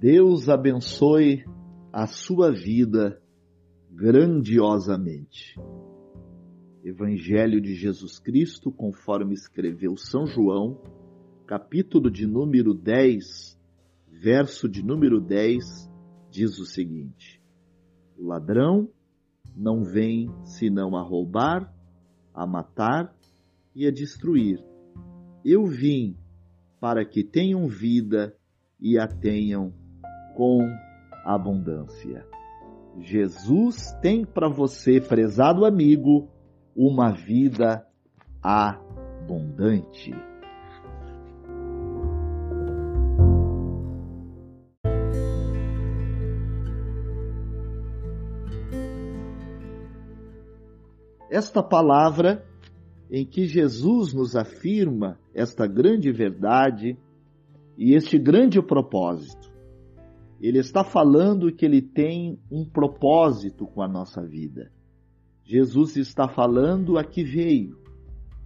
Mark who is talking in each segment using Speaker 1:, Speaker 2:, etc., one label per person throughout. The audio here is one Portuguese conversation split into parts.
Speaker 1: Deus abençoe a sua vida grandiosamente. Evangelho de Jesus Cristo, conforme escreveu São João, capítulo de número 10, verso de número 10, diz o seguinte: O ladrão não vem senão a roubar, a matar e a destruir. Eu vim para que tenham vida e a tenham com abundância. Jesus tem para você, prezado amigo, uma vida abundante. Esta palavra em que Jesus nos afirma esta grande verdade e este grande propósito ele está falando que ele tem um propósito com a nossa vida. Jesus está falando a que veio.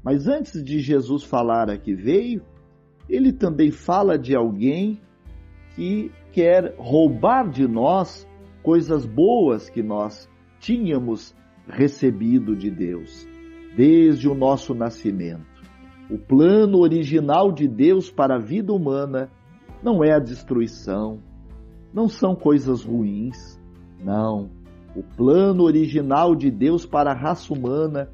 Speaker 1: Mas antes de Jesus falar a que veio, ele também fala de alguém que quer roubar de nós coisas boas que nós tínhamos recebido de Deus desde o nosso nascimento. O plano original de Deus para a vida humana não é a destruição, não são coisas ruins, não. O plano original de Deus para a raça humana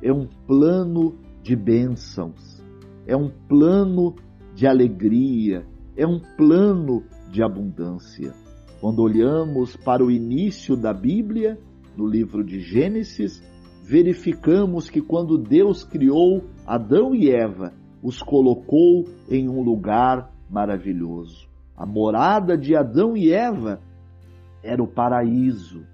Speaker 1: é um plano de bênçãos, é um plano de alegria, é um plano de abundância. Quando olhamos para o início da Bíblia, no livro de Gênesis, verificamos que quando Deus criou Adão e Eva, os colocou em um lugar maravilhoso. A morada de Adão e Eva era o paraíso.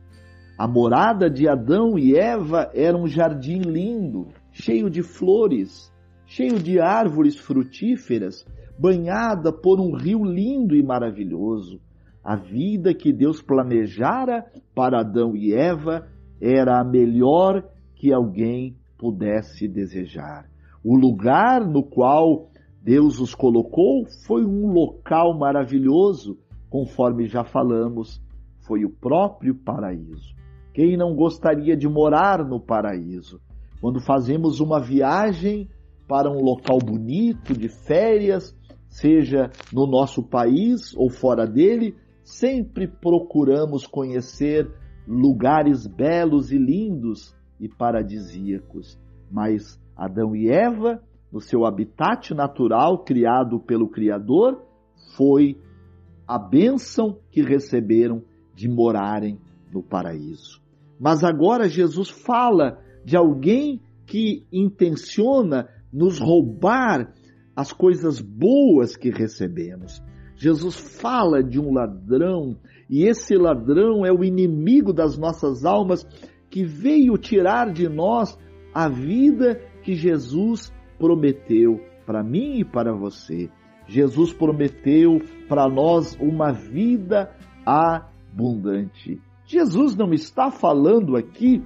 Speaker 1: A morada de Adão e Eva era um jardim lindo, cheio de flores, cheio de árvores frutíferas, banhada por um rio lindo e maravilhoso. A vida que Deus planejara para Adão e Eva era a melhor que alguém pudesse desejar. O lugar no qual Deus os colocou foi um local maravilhoso, conforme já falamos, foi o próprio paraíso. Quem não gostaria de morar no paraíso? Quando fazemos uma viagem para um local bonito, de férias, seja no nosso país ou fora dele, sempre procuramos conhecer lugares belos e lindos e paradisíacos. Mas Adão e Eva no seu habitat natural criado pelo Criador, foi a bênção que receberam de morarem no paraíso. Mas agora Jesus fala de alguém que intenciona nos roubar as coisas boas que recebemos. Jesus fala de um ladrão, e esse ladrão é o inimigo das nossas almas que veio tirar de nós a vida que Jesus prometeu para mim e para você. Jesus prometeu para nós uma vida abundante. Jesus não está falando aqui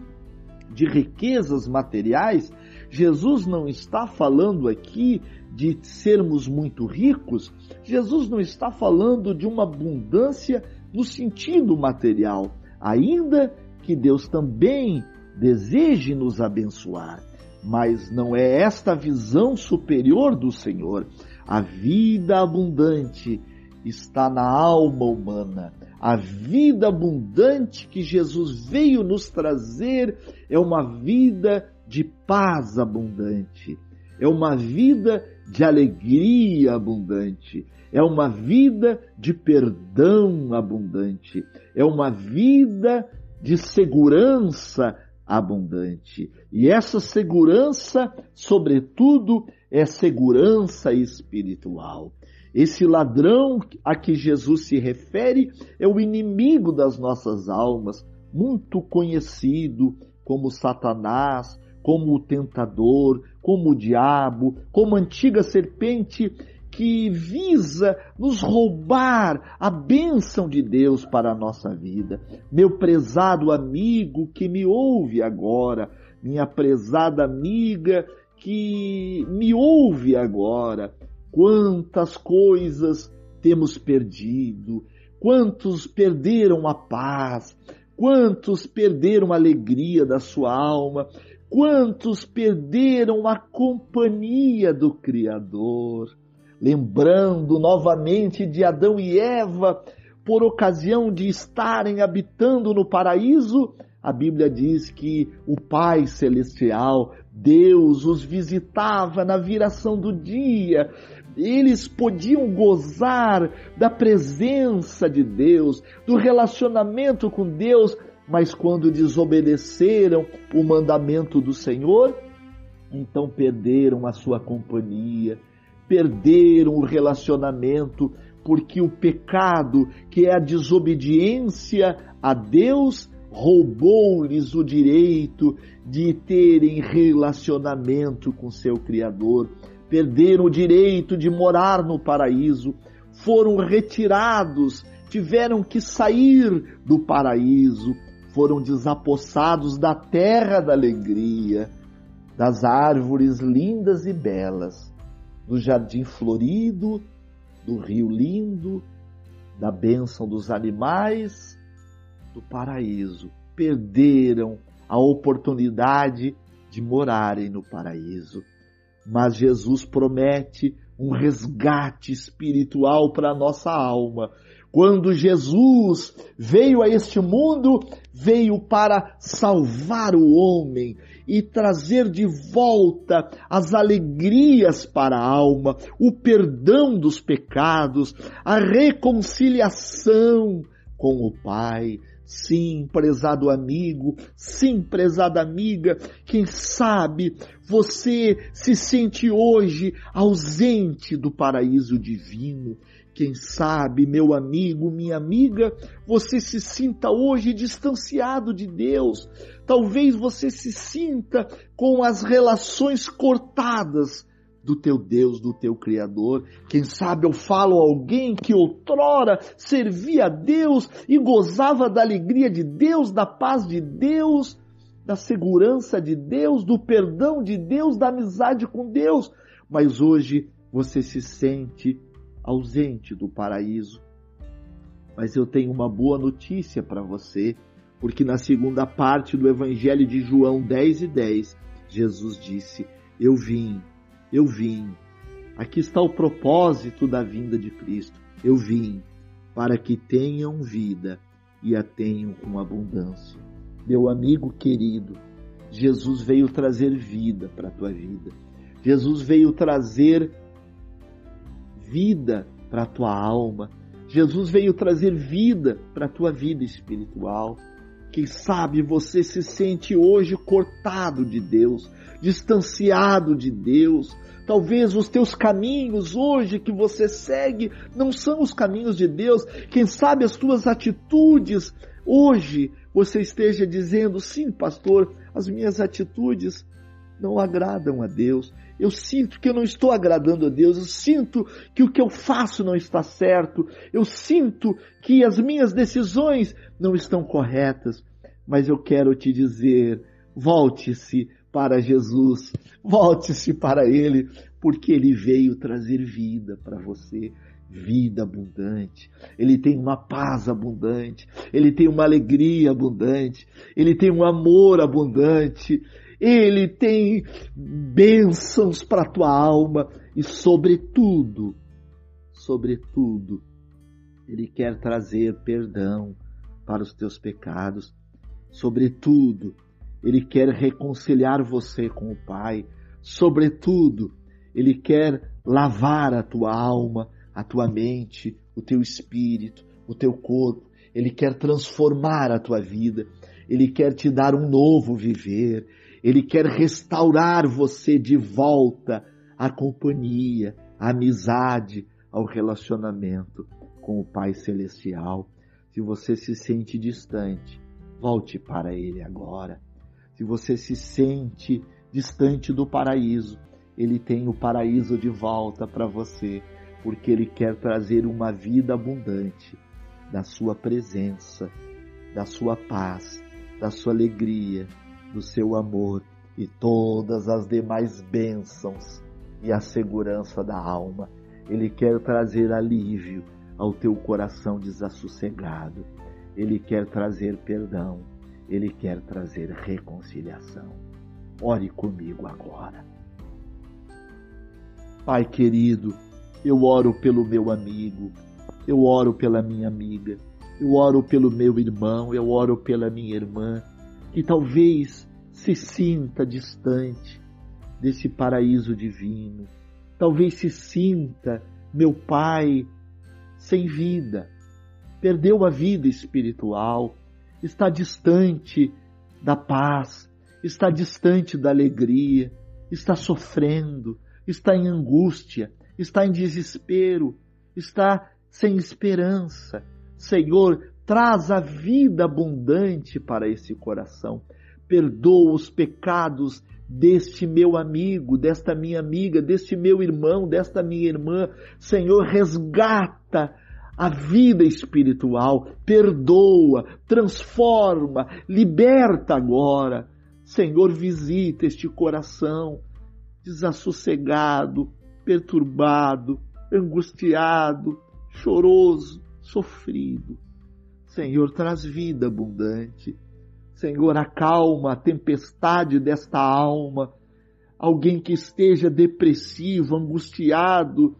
Speaker 1: de riquezas materiais, Jesus não está falando aqui de sermos muito ricos, Jesus não está falando de uma abundância no sentido material, ainda que Deus também deseje nos abençoar. Mas não é esta visão superior do Senhor. A vida abundante está na alma humana. A vida abundante que Jesus veio nos trazer é uma vida de paz abundante, é uma vida de alegria abundante, é uma vida de perdão abundante, é uma vida de segurança abundante. E essa segurança, sobretudo, é segurança espiritual. Esse ladrão a que Jesus se refere é o inimigo das nossas almas, muito conhecido como Satanás, como o tentador, como o diabo, como antiga serpente que visa nos roubar a bênção de Deus para a nossa vida. Meu prezado amigo que me ouve agora, minha prezada amiga que me ouve agora, quantas coisas temos perdido, Quantos perderam a paz? Quantos perderam a alegria da sua alma? Quantos perderam a companhia do Criador? Lembrando novamente de Adão e Eva, por ocasião de estarem habitando no paraíso, a Bíblia diz que o Pai Celestial, Deus, os visitava na viração do dia. Eles podiam gozar da presença de Deus, do relacionamento com Deus, mas quando desobedeceram o mandamento do Senhor, então perderam a sua companhia, perderam o relacionamento, porque o pecado, que é a desobediência a Deus, roubou-lhes o direito de terem relacionamento com seu Criador, perderam o direito de morar no paraíso, foram retirados, tiveram que sair do paraíso, foram desapossados da terra da alegria, das árvores lindas e belas, do jardim florido, do rio lindo, da bênção dos animais, do paraíso. Perderam a oportunidade de morarem no paraíso. Mas Jesus promete um resgate espiritual para a nossa alma. Quando Jesus veio a este mundo, veio para salvar o homem e trazer de volta as alegrias para a alma, o perdão dos pecados, a reconciliação com o Pai. Sim, prezado amigo, sim, prezada amiga, quem sabe você se sente hoje ausente do paraíso divino. Quem sabe, meu amigo, minha amiga, você se sinta hoje distanciado de Deus. Talvez você se sinta com as relações cortadas do teu Deus, do teu Criador. Quem sabe eu falo a alguém que outrora servia a Deus e gozava da alegria de Deus, da paz de Deus, da segurança de Deus, do perdão de Deus, da amizade com Deus. Mas hoje você se sente ausente do paraíso. Mas eu tenho uma boa notícia para você, porque na segunda parte do Evangelho de João 10 e 10, Jesus disse: Eu vim, eu vim. Aqui está o propósito da vinda de Cristo. Eu vim para que tenham vida e a tenham com abundância. Meu amigo querido, Jesus veio trazer vida para a tua vida. Jesus veio trazer vida para a tua alma. Jesus veio trazer vida para a tua vida espiritual. Quem sabe você se sente hoje cortado de Deus, distanciado de Deus. Talvez os teus caminhos hoje que você segue não são os caminhos de Deus. Quem sabe as tuas atitudes hoje você esteja dizendo: sim, pastor, as minhas atitudes não agradam a Deus. Eu sinto que eu não estou agradando a Deus, eu sinto que o que eu faço não está certo, eu sinto que as minhas decisões não estão corretas, mas eu quero te dizer: volte-se para Jesus, volte-se para Ele, porque Ele veio trazer vida para você. Vida abundante, ele tem uma paz abundante, ele tem uma alegria abundante, ele tem um amor abundante, ele tem bênçãos para a tua alma e, sobretudo, sobretudo, Ele quer trazer perdão para os teus pecados. Sobretudo, Ele quer reconciliar você com o Pai. Sobretudo, Ele quer lavar a tua alma, a tua mente, o teu espírito, o teu corpo. Ele quer transformar a tua vida. Ele quer te dar um novo viver. Ele quer restaurar você de volta à companhia, à amizade, ao relacionamento com o Pai Celestial. Se você se sente distante, volte para Ele agora. Se você se sente distante do paraíso, Ele tem o paraíso de volta para você, porque Ele quer trazer uma vida abundante da Sua presença, da Sua paz, da Sua alegria, do seu amor e todas as demais bênçãos e a segurança da alma. Ele quer trazer alívio ao teu coração desassossegado. Ele quer trazer perdão, ele quer trazer reconciliação. Ore comigo agora. Pai querido, eu oro pelo meu amigo, eu oro pela minha amiga, eu oro pelo meu irmão, eu oro pela minha irmã, que talvez se sinta distante desse paraíso divino, talvez se sinta, meu Pai, sem vida, perdeu a vida espiritual, está distante da paz, está distante da alegria, está sofrendo, está em angústia, está em desespero, está sem esperança. Senhor, traz a vida abundante para esse coração. Perdoa os pecados deste meu amigo, desta minha amiga, deste meu irmão, desta minha irmã. Senhor, resgata a vida espiritual, perdoa, transforma, liberta agora. Senhor, visita este coração desassossegado, perturbado, angustiado, choroso, sofrido. Senhor, traz vida abundante. Senhor, acalma a tempestade desta alma. Alguém que esteja depressivo, angustiado,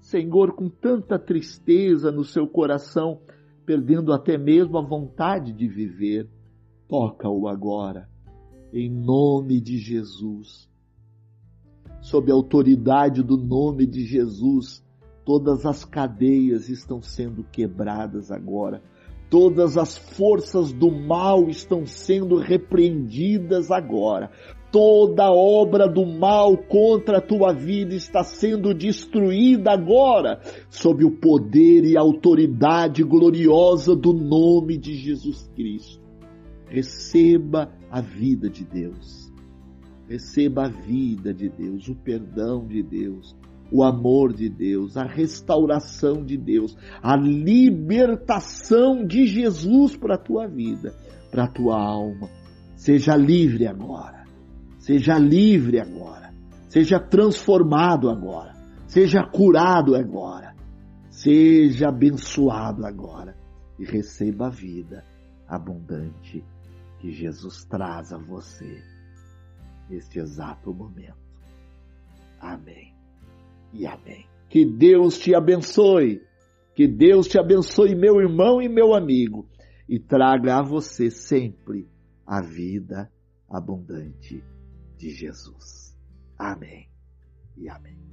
Speaker 1: Senhor, com tanta tristeza no seu coração, perdendo até mesmo a vontade de viver, toca-o agora, em nome de Jesus sob a autoridade do nome de Jesus, todas as cadeias estão sendo quebradas agora. Todas as forças do mal estão sendo repreendidas agora. Toda obra do mal contra a tua vida está sendo destruída agora, sob o poder e autoridade gloriosa do nome de Jesus Cristo. Receba a vida de Deus Receba a vida de Deus, o perdão de Deus, o amor de Deus, a restauração de Deus, a libertação de Jesus para a tua vida, para a tua alma. Seja livre agora. Seja livre agora. Seja transformado agora. Seja curado agora. Seja abençoado agora e receba a vida abundante que Jesus traz a você neste exato momento. Amém e amém. Que Deus te abençoe. Que Deus te abençoe, meu irmão e meu amigo, e traga a você sempre a vida abundante de Jesus. Amém e amém.